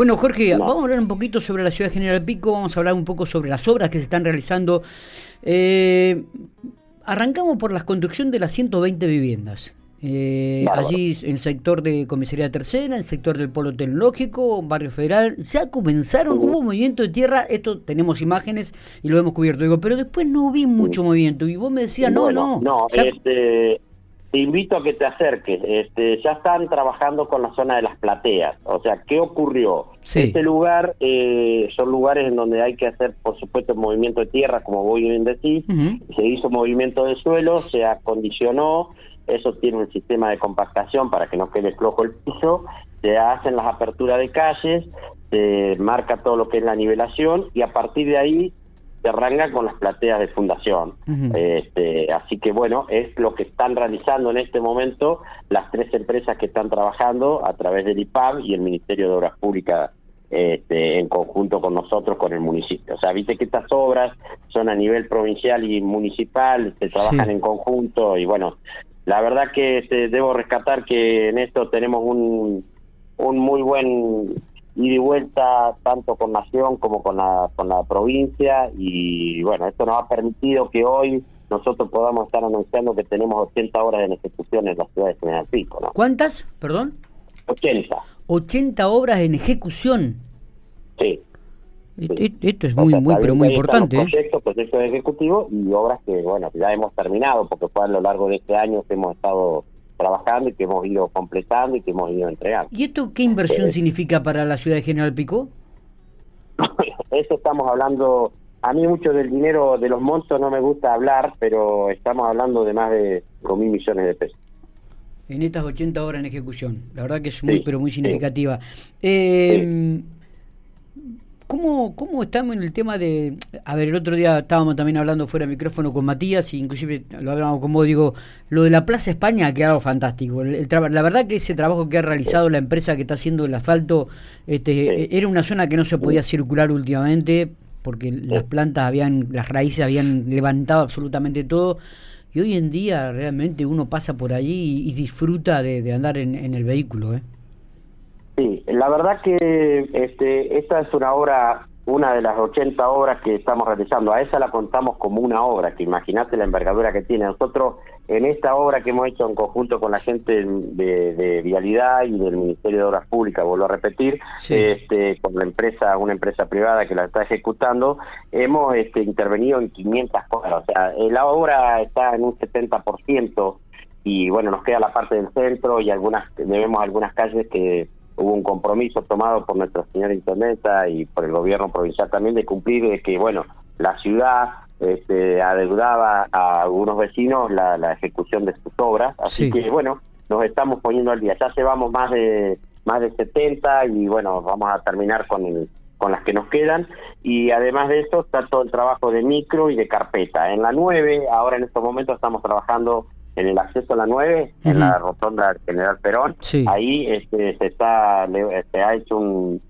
Bueno, Jorge, vamos a hablar un poquito sobre la ciudad de General Pico, vamos a hablar un poco sobre las obras que se están realizando. Eh, arrancamos por la construcción de las 120 viviendas. Eh, allí en el sector de Comisaría Tercera, en el sector del Polo Tecnológico, Barrio Federal, ya comenzaron, hubo movimiento de tierra, esto tenemos imágenes y lo hemos cubierto, digo, pero después no vi mucho movimiento. Y vos me decías, no, no. No, este, te invito a que te acerques, este, ya están trabajando con la zona de las plateas, o sea, ¿qué ocurrió? Este lugar eh, son lugares en donde hay que hacer, por supuesto, movimiento de tierra, como vos bien decís, se hizo movimiento de suelo, se acondicionó, eso tiene un sistema de compactación para que no quede flojo el piso, se hacen las aperturas de calles, se marca todo lo que es la nivelación y a partir de ahí se arranca con las plateas de fundación. este, así que bueno, es lo que están realizando en este momento las tres empresas que están trabajando a través del IPAB y el Ministerio de Obras Públicas este, en conjunto con nosotros, con el municipio. O sea, viste que estas obras son a nivel provincial y municipal, se trabajan en conjunto y bueno, la verdad que este, debo rescatar que en esto tenemos un, un muy buen y vuelta tanto con Nación como con la, con la provincia y bueno, esto nos ha permitido que hoy nosotros podamos estar anunciando que tenemos 80 horas en ejecución en la ciudad de General Pico. ¿no? ¿Cuántas? Perdón. 80. 80 obras en ejecución. Sí. Esto es muy, muy, pero muy importante. ¿eh? Proyectos, proyectos ejecutivos y obras que, bueno, ya hemos terminado, porque fue a lo largo de este año que hemos estado trabajando y que hemos ido completando y que hemos ido entregando. ¿Y esto qué inversión eh, significa para la ciudad de General Pico? Eso estamos hablando, a mí mucho del dinero, de los montos no me gusta hablar, pero estamos hablando de más de 5 mil millones de pesos. En estas 80 horas en ejecución, la verdad que es muy, pero muy significativa. Eh, ¿Cómo, ¿Cómo estamos en el tema de... A ver, el otro día estábamos también hablando fuera de micrófono con Matías, y inclusive lo hablábamos con vos, digo, lo de la Plaza España ha quedado fantástico. El, la verdad que ese trabajo que ha realizado la empresa que está haciendo el asfalto, este, era una zona que no se podía circular últimamente, porque las plantas habían, las raíces habían levantado absolutamente todo, y hoy en día realmente uno pasa por allí y, disfruta de, andar en, en el vehículo, ¿eh? Sí, la verdad que este, esta es una obra, una de las 80 obras que estamos realizando. A esa la contamos como una obra, que imagínate la envergadura que tiene. Nosotros en esta obra que hemos hecho en conjunto con la gente de, Vialidad y del Ministerio de Obras Públicas, vuelvo a repetir, este, con la empresa, una empresa privada que la está ejecutando, hemos este, intervenido en 500 cosas. O sea, la obra está en un 70% y bueno, nos queda la parte del centro y algunas debemos algunas calles que hubo un compromiso tomado por nuestra señora intendenta y por el gobierno provincial también de cumplir de que, bueno, la ciudad este, adeudaba a algunos vecinos la, ejecución de sus obras, así que, bueno, nos estamos poniendo al día. Ya llevamos más de más de 70 y, bueno, vamos a terminar con con las que nos quedan y además de eso está todo el trabajo de micro y de carpeta. En la 9, ahora en estos momentos estamos trabajando en el acceso a la 9, en la rotonda General Perón, ahí este, se está se ha hecho un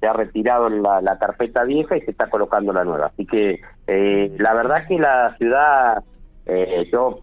se ha retirado la, carpeta vieja y se está colocando la nueva. Así que eh, la verdad que la ciudad, eh, yo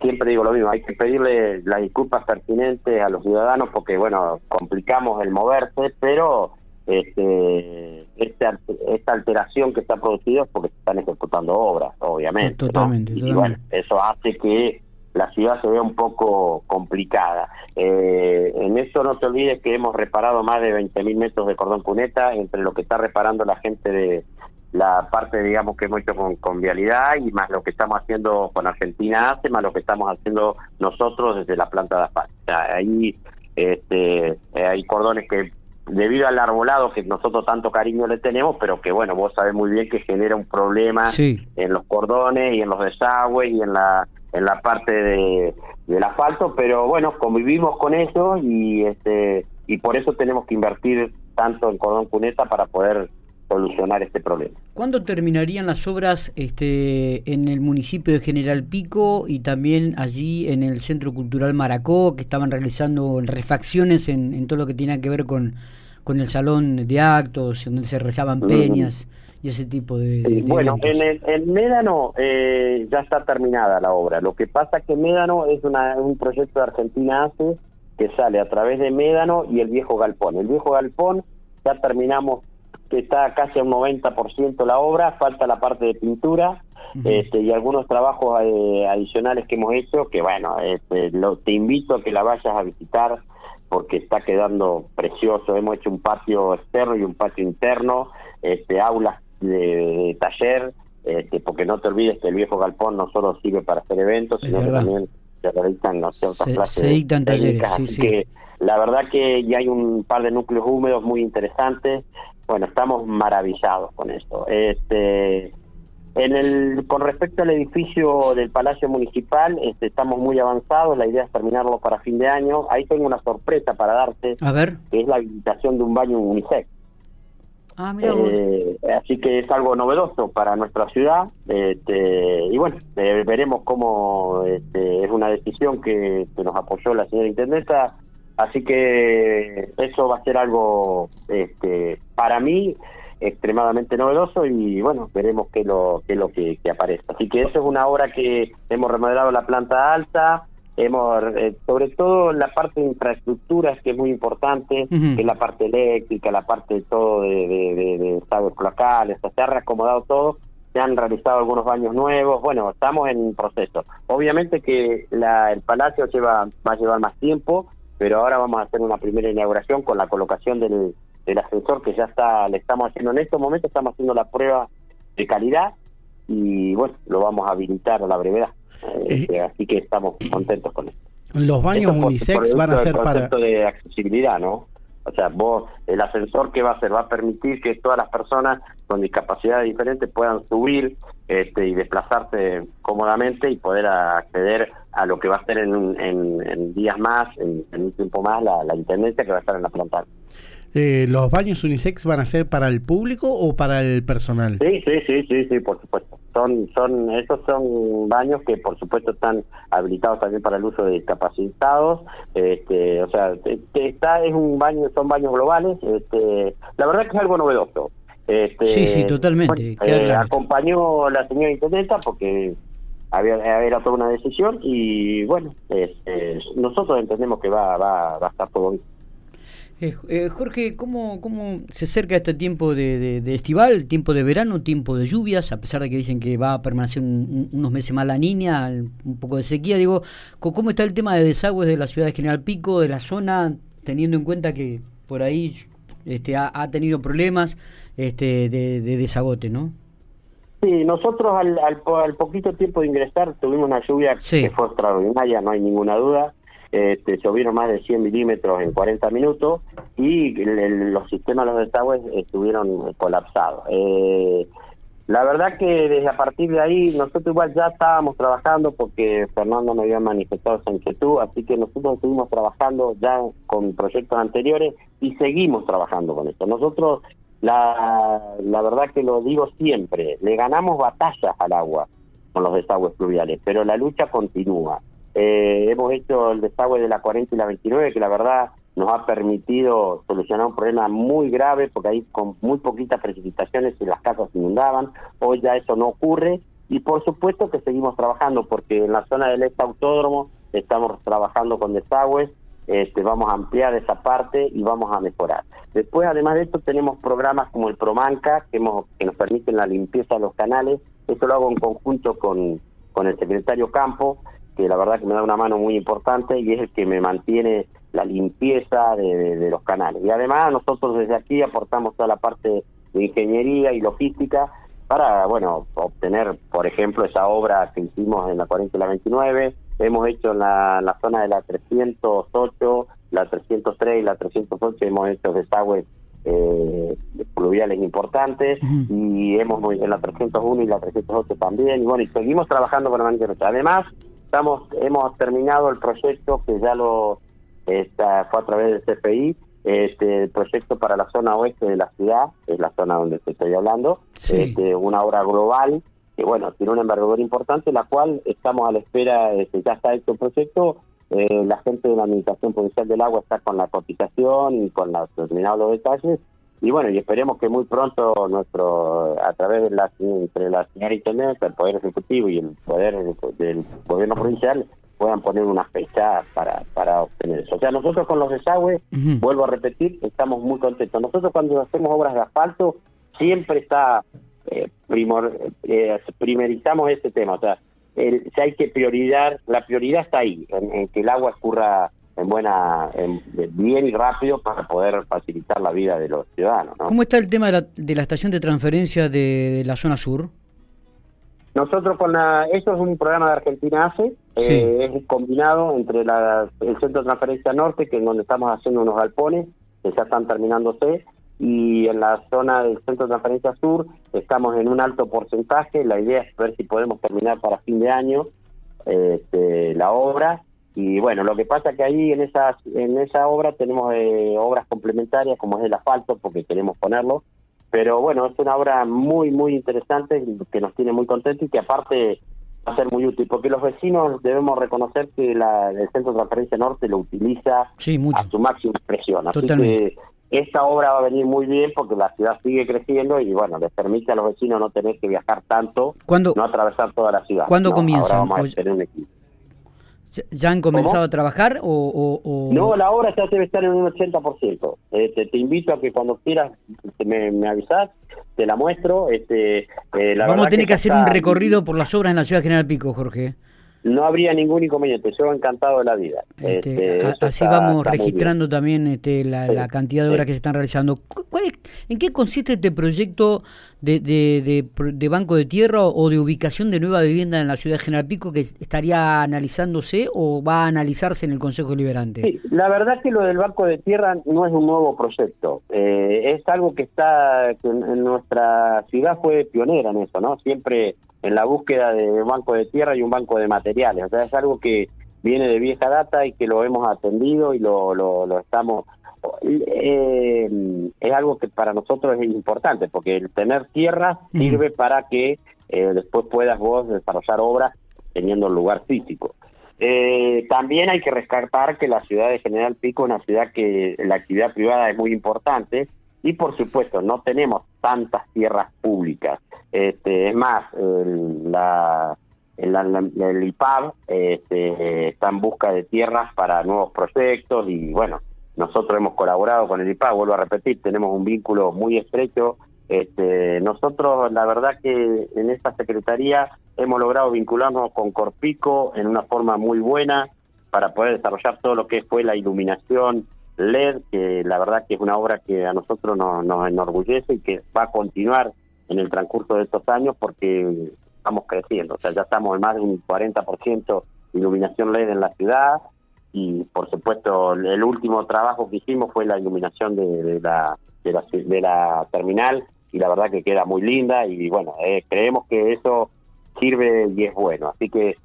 siempre digo lo mismo, hay que pedirle las disculpas pertinentes a los ciudadanos porque, bueno, complicamos el moverse, pero este, esta, esta alteración que está producida es porque se están ejecutando obras, obviamente. Totalmente, Y bueno, eso hace que la ciudad se ve un poco complicada. Eh, en eso no te olvides que hemos reparado más de 20.000 metros de cordón cuneta entre lo que está reparando la gente de la parte, digamos, que hemos hecho con, con Vialidad y más lo que estamos haciendo con Argentina Hace, más lo que estamos haciendo nosotros desde la planta de asfalto. ahí este, eh, hay cordones que debido al arbolado que nosotros tanto cariño le tenemos, pero que bueno, vos sabés muy bien que genera un problema en los cordones y en los desagües y en la en la parte de, del asfalto, pero bueno, convivimos con eso y este y por eso tenemos que invertir tanto en cordón cuneta para poder solucionar este problema. ¿Cuándo terminarían las obras este, en el municipio de General Pico y también allí en el Centro Cultural Maracó, que estaban realizando refacciones en, todo lo que tiene que ver con, con el salón de actos, donde se rezaban peñas? Y ese tipo de... bueno, en, el, en Médano eh, ya está terminada la obra. Lo que pasa que Médano es una, un proyecto de Argentina ACE que sale a través de Médano y el viejo Galpón. El viejo Galpón ya terminamos, que está casi a un 90% la obra, falta la parte de pintura este, y algunos trabajos eh, adicionales que hemos hecho, que bueno, este, lo, te invito a que la vayas a visitar porque está quedando precioso. Hemos hecho un patio externo y un patio interno, este, aulas de, taller, este, porque no te olvides que el viejo galpón no solo sirve para hacer eventos, sino que también se realizan ciertas clases talleres, así que la verdad que ya hay un par de núcleos húmedos muy interesantes. Bueno, estamos maravillados con esto. Este, en el, con respecto al edificio del Palacio Municipal, este, estamos muy avanzados, la idea es terminarlo para fin de año. Ahí tengo una sorpresa para darte, A ver. que es la habilitación de un baño unisex. Ah, eh, así que es algo novedoso para nuestra ciudad este, y bueno, veremos cómo este, es una decisión que, que, nos apoyó la señora intendenta, así que eso va a ser algo este, para mí extremadamente novedoso y bueno, veremos qué es lo, qué lo que, aparece. Así que eso es una obra que hemos remodelado la planta alta, hemos eh, sobre todo la parte de infraestructuras que es muy importante, que es la parte eléctrica, la parte de todo de, de, de, de estados locales, se ha reacomodado todo, se han realizado algunos baños nuevos, bueno, estamos en proceso. Obviamente que la, el palacio lleva va a llevar más tiempo, pero ahora vamos a hacer una primera inauguración con la colocación del el ascensor que ya está, le estamos haciendo en estos momentos, estamos haciendo la prueba de calidad y bueno, lo vamos a habilitar a la brevedad. Eh, eh, así que estamos contentos con esto. Los baños unisex van a ser para... de accesibilidad, ¿no? O sea, vos, el ascensor que va a hacer, va a permitir que todas las personas con discapacidades diferentes puedan subir este, y desplazarse cómodamente y poder acceder a lo que va a ser en, en, días más, en, un tiempo más, la, la intendencia que va a estar en la planta. Eh, ¿Los baños unisex van a ser para el público o para el personal? Sí, sí, sí, sí, sí, por supuesto. Son, son, esos son baños que por supuesto están habilitados también para el uso de discapacitados. Este, o sea, está es un baño, son baños globales. Este, la verdad que es algo novedoso. Este, sí, sí, totalmente. Eh, acompañó la señora intendenta porque había, era toda una decisión y bueno, nosotros entendemos que va, va, va a estar todo bien. Eh, eh, Jorge, ¿cómo, ¿cómo se acerca este tiempo de, estival, tiempo de verano, tiempo de lluvias, a pesar de que dicen que va a permanecer unos meses más la niña, un poco de sequía? Digo, ¿cómo está el tema de desagües de la ciudad de General Pico, de la zona, teniendo en cuenta que por ahí este, ha, tenido problemas este, de, desagote, ¿no? Sí, nosotros al, al, poquito tiempo de ingresar tuvimos una lluvia que fue extraordinaria, no hay ninguna duda este, llovieron más de 100 milímetros en 40 minutos y los sistemas de los desagües estuvieron colapsados. Eh, la verdad que desde a partir de ahí nosotros igual ya estábamos trabajando porque Fernando me había manifestado esa inquietud, así que nosotros estuvimos trabajando ya con proyectos anteriores y seguimos trabajando con esto. Nosotros, la, la verdad que lo digo siempre, le ganamos batallas al agua con los desagües fluviales, pero la lucha continúa. Eh, hemos hecho el desagüe de la 40 y la 29, que la verdad nos ha permitido solucionar un problema muy grave, porque ahí con muy poquitas precipitaciones y las casas se inundaban. Hoy ya eso no ocurre. Y por supuesto que seguimos trabajando, porque en la zona del este autódromo estamos trabajando con desagües, este, vamos a ampliar esa parte y vamos a mejorar. Después, además de esto, tenemos programas como el Promanca, que, hemos, que nos permiten la limpieza de los canales. Eso lo hago en conjunto con, con el secretario Campo, que la verdad que me da una mano muy importante y es el que me mantiene la limpieza de, los canales. Y además nosotros desde aquí aportamos toda la parte de ingeniería y logística para, bueno, obtener, por ejemplo, esa obra que hicimos en la 40 y la 29, hemos hecho en la, zona de la 308, la 303 y la 308, hemos hecho desagües eh, pluviales importantes y hemos en la 301 y la 308 también. Y bueno y seguimos trabajando con la manera además estamos hemos terminado el proyecto que ya lo está, fue a través del CFI este el proyecto para la zona oeste de la ciudad es la zona donde te estoy hablando este, una obra global que bueno tiene una envergadura importante la cual estamos a la espera este, ya está hecho el proyecto. Eh, la gente de la administración provincial del agua está con la cotización y con los determinados detalles y bueno, y esperemos que muy pronto nuestro, a través de la, entre la señora Internet, el Poder Ejecutivo y el Poder del Gobierno Provincial, puedan poner una fecha para, para obtener eso. O sea, nosotros con los desagües, vuelvo a repetir, estamos muy contentos. Nosotros cuando hacemos obras de asfalto, siempre está, eh, primor, eh, primerizamos este tema. O sea, el, si hay que priorizar, la prioridad está ahí, en, que el agua escurra en buena, bien y rápido para poder facilitar la vida de los ciudadanos. ¿Cómo está el tema de la, de la estación de transferencia de la zona sur? Nosotros con la, esto es un programa de Argentina ACE, eh, es combinado entre el Centro de Transferencia Norte, que es donde estamos haciendo unos galpones, que ya están terminándose, y en la zona del Centro de Transferencia Sur estamos en un alto porcentaje, la idea es ver si podemos terminar para fin de año este, la obra, y bueno, lo que pasa es que ahí en esa, en esa obra tenemos eh, obras complementarias, como es el asfalto, porque queremos ponerlo, pero bueno, es una obra muy, muy interesante que nos tiene muy contentos y que aparte va a ser muy útil, porque los vecinos debemos reconocer que la, el Centro de Transferencia Norte lo utiliza a su máxima expresión. Así que esta obra va a venir muy bien porque la ciudad sigue creciendo y bueno, les permite a los vecinos no tener que viajar tanto, no atravesar toda la ciudad. ¿Cuándo comienza? Ahora vamos a tener un equipo. ¿Ya han comenzado a trabajar o, No, la obra ya debe estar en un 80%. Este, te invito a que cuando quieras me, me avisas, te la muestro. Este, eh, Vamos a tener que, hacer un recorrido por las obras en la ciudad de General Pico, Jorge no habría ningún inconveniente, yo encantado de la vida. Este, este, así vamos registrando también este, la, cantidad de obras que se están realizando. ¿En qué consiste este proyecto de, de, banco de tierra o de ubicación de nueva vivienda en la ciudad de General Pico que estaría analizándose o va a analizarse en el Consejo Deliberante? Sí, la verdad que lo del banco de tierra no es un nuevo proyecto, eh, es algo que está, que en nuestra ciudad fue pionera en eso, ¿no? Siempre en la búsqueda de un banco de tierra y un banco de materiales. O sea, es algo que viene de vieja data y que lo hemos atendido y lo, lo, estamos... Eh, es algo que para nosotros es importante, porque el tener tierra sirve para que eh, después puedas vos desarrollar obras teniendo un lugar físico. Eh, también hay que rescatar que la ciudad de General Pico es una ciudad que la actividad privada es muy importante y por supuesto no tenemos tantas tierras públicas. Este, es más, el, la, el, IPAB este, está en busca de tierras para nuevos proyectos y bueno, nosotros hemos colaborado con el IPAB, vuelvo a repetir, tenemos un vínculo muy estrecho. Este, nosotros, la verdad que en esta secretaría hemos logrado vincularnos con Corpico en una forma muy buena para poder desarrollar todo lo que fue la iluminación LED, que la verdad que es una obra que a nosotros nos, enorgullece y que va a continuar en el transcurso de estos años porque estamos creciendo, o sea, ya estamos en más de un 40% de iluminación LED en la ciudad y por supuesto el último trabajo que hicimos fue la iluminación de, la, de, la, terminal y la verdad que queda muy linda y bueno, eh, creemos que eso sirve y es bueno, así que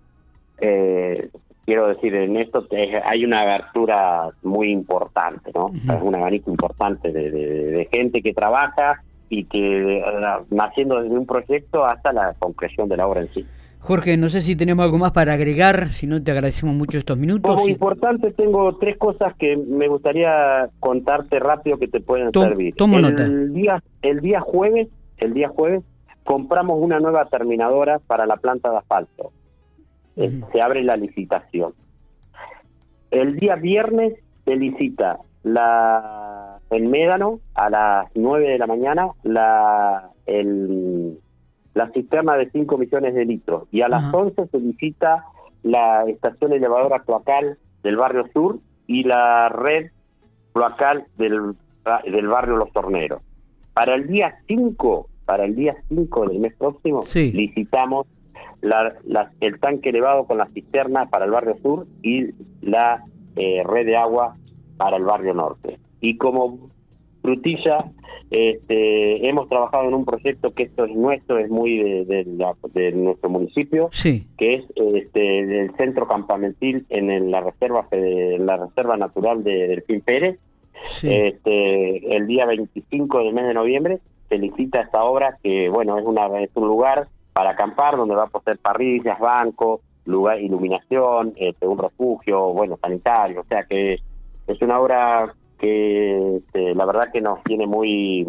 eh, quiero decir, en esto hay una abertura muy importante, ¿no? Es un abanico importante de, gente que trabaja y que naciendo desde un proyecto hasta la concreción de la obra en sí. Jorge, no sé si tenemos algo más para agregar, si no te agradecemos mucho estos minutos. Como importante, tengo tres cosas que me gustaría contarte rápido que te pueden servir. Tomo el nota. Día, el día jueves, el día jueves, compramos una nueva terminadora para la planta de asfalto. Eh, se abre la licitación. El día viernes se licita la en Médano a las 9 de la mañana la el, la cisterna de 5 millones de litros y a las 11 se visita la estación elevadora cloacal del barrio sur y la red cloacal del, del barrio Los Torneros. Para el día 5, para el día 5 del mes próximo, licitamos la, el tanque elevado con la cisterna para el barrio sur y la eh, red de agua para el barrio norte. Y como frutilla, este, hemos trabajado en un proyecto que esto es nuestro, es muy de, nuestro municipio, que es este, del centro campamentil en la reserva en la reserva natural de Delfín Pérez. Este, el día 25 del mes de noviembre se licita esta obra que, bueno, es, una, es un lugar para acampar donde va a poseer parrillas, bancos, lugar, iluminación, este, un refugio, bueno, sanitario, o sea que es una obra que este, la verdad que nos tiene muy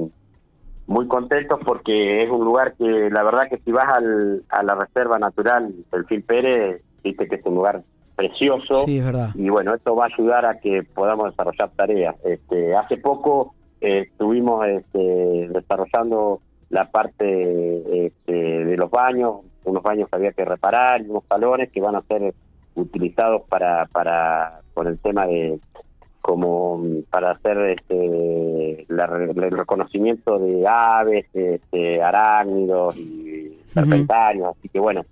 muy contentos porque es un lugar que la verdad que si vas al, a la reserva natural del Phil Pérez, viste que es un lugar precioso. Sí, es verdad. Y bueno, esto va a ayudar a que podamos desarrollar tareas. Este, hace poco eh, estuvimos este, desarrollando la parte este, de los baños, unos baños que había que reparar, unos salones que van a ser utilizados para, para con el tema de como para hacer este, la, el reconocimiento de aves, este, arácnidos y serpentarios, así que bueno,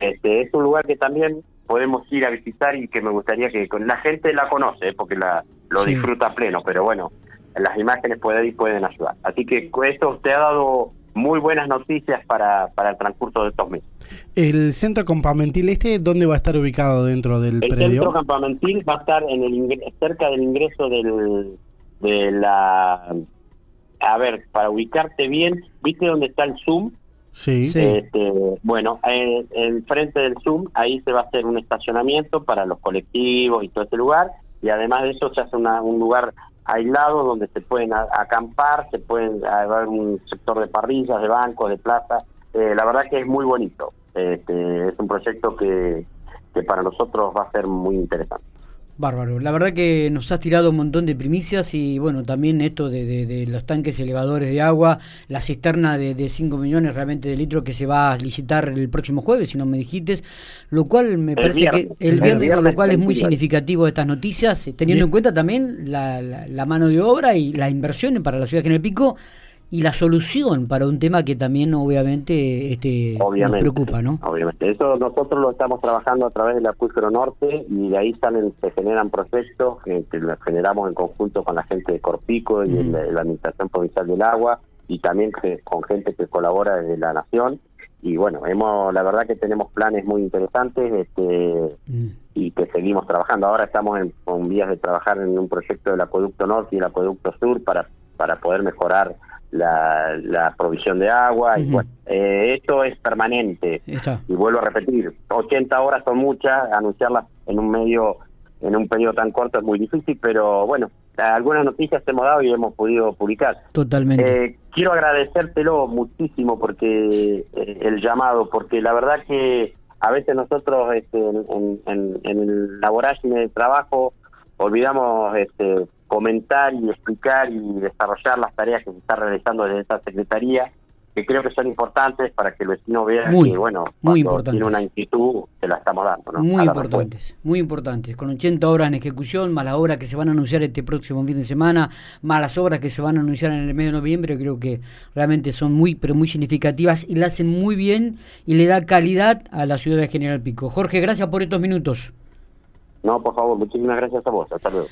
este es un lugar que también podemos ir a visitar y que me gustaría que la gente la conoce, porque la lo Sí. disfruta pleno, pero bueno, las imágenes pueden, pueden ayudar. Así que esto te ha dado muy buenas noticias para, para el transcurso de estos meses. ¿El centro campamentil este dónde va a estar ubicado dentro del El predio? centro campamentil va a estar en el ingre- cerca del ingreso del de la a ver para ubicarte bien viste dónde está el zoom Sí. Sí. Este, bueno en, en frente del zoom ahí se va a hacer un estacionamiento para los colectivos y todo ese lugar y además de eso se hace una- un lugar aislado donde se pueden acampar se pueden haber un sector de parrillas de bancos de plaza Eh, la verdad que es muy bonito. Este, es un proyecto que para nosotros va a ser muy interesante Bárbaro. La verdad que nos has tirado un montón de primicias y bueno, también esto de, de- de los tanques elevadores de agua, la cisterna de, de 5 millones realmente de litros que se va a licitar el próximo jueves, si no me dijiste, lo cual me El parece viernes. que el El viernes, lo cual es muy 22. significativo estas noticias, teniendo en cuenta también la, la- la mano de obra y las inversiones para la ciudad de General Pico y la solución para un tema que también obviamente este, obviamente nos preocupa, ¿no? obviamente eso nosotros lo estamos trabajando a través del acuífero norte y de ahí salen se generan proyectos que, que los generamos en conjunto con la gente de Corpico y Ujú. la, la administración provincial del agua y también que- con gente que colabora desde la nación y bueno hemos la verdad que tenemos planes muy interesantes este Mm. y que seguimos trabajando. Ahora estamos en, con vías de trabajar en un proyecto del acueducto norte y el acueducto sur para, para poder mejorar la, la provisión de agua. Y bueno, eh, esto es permanente. Está. Y vuelvo a repetir, 80 horas son muchas, anunciarlas en un medio en un periodo tan corto es muy difícil, pero bueno, algunas noticias hemos dado y hemos podido publicar. Totalmente. Eh, quiero agradecértelo muchísimo porque eh, el llamado, porque la verdad que a veces nosotros este, en, en, en la vorágine de trabajo olvidamos este, comentar y explicar y desarrollar las tareas que se están realizando desde esta secretaría, que creo que son importantes para que el vecino vea Muy, que, bueno, muy importantes. tiene una inquietud, se la estamos dando. ¿no? Muy importantes, muy importantes. Con 80 obras en ejecución, más las obras que se van a anunciar este próximo fin de semana, más las obras que se van a anunciar en el mes de noviembre, creo que realmente son muy, pero muy significativas y la hacen muy bien y le da calidad a la ciudad de General Pico. Jorge, gracias por estos minutos. No, por favor, muchísimas gracias a vos. Hasta luego.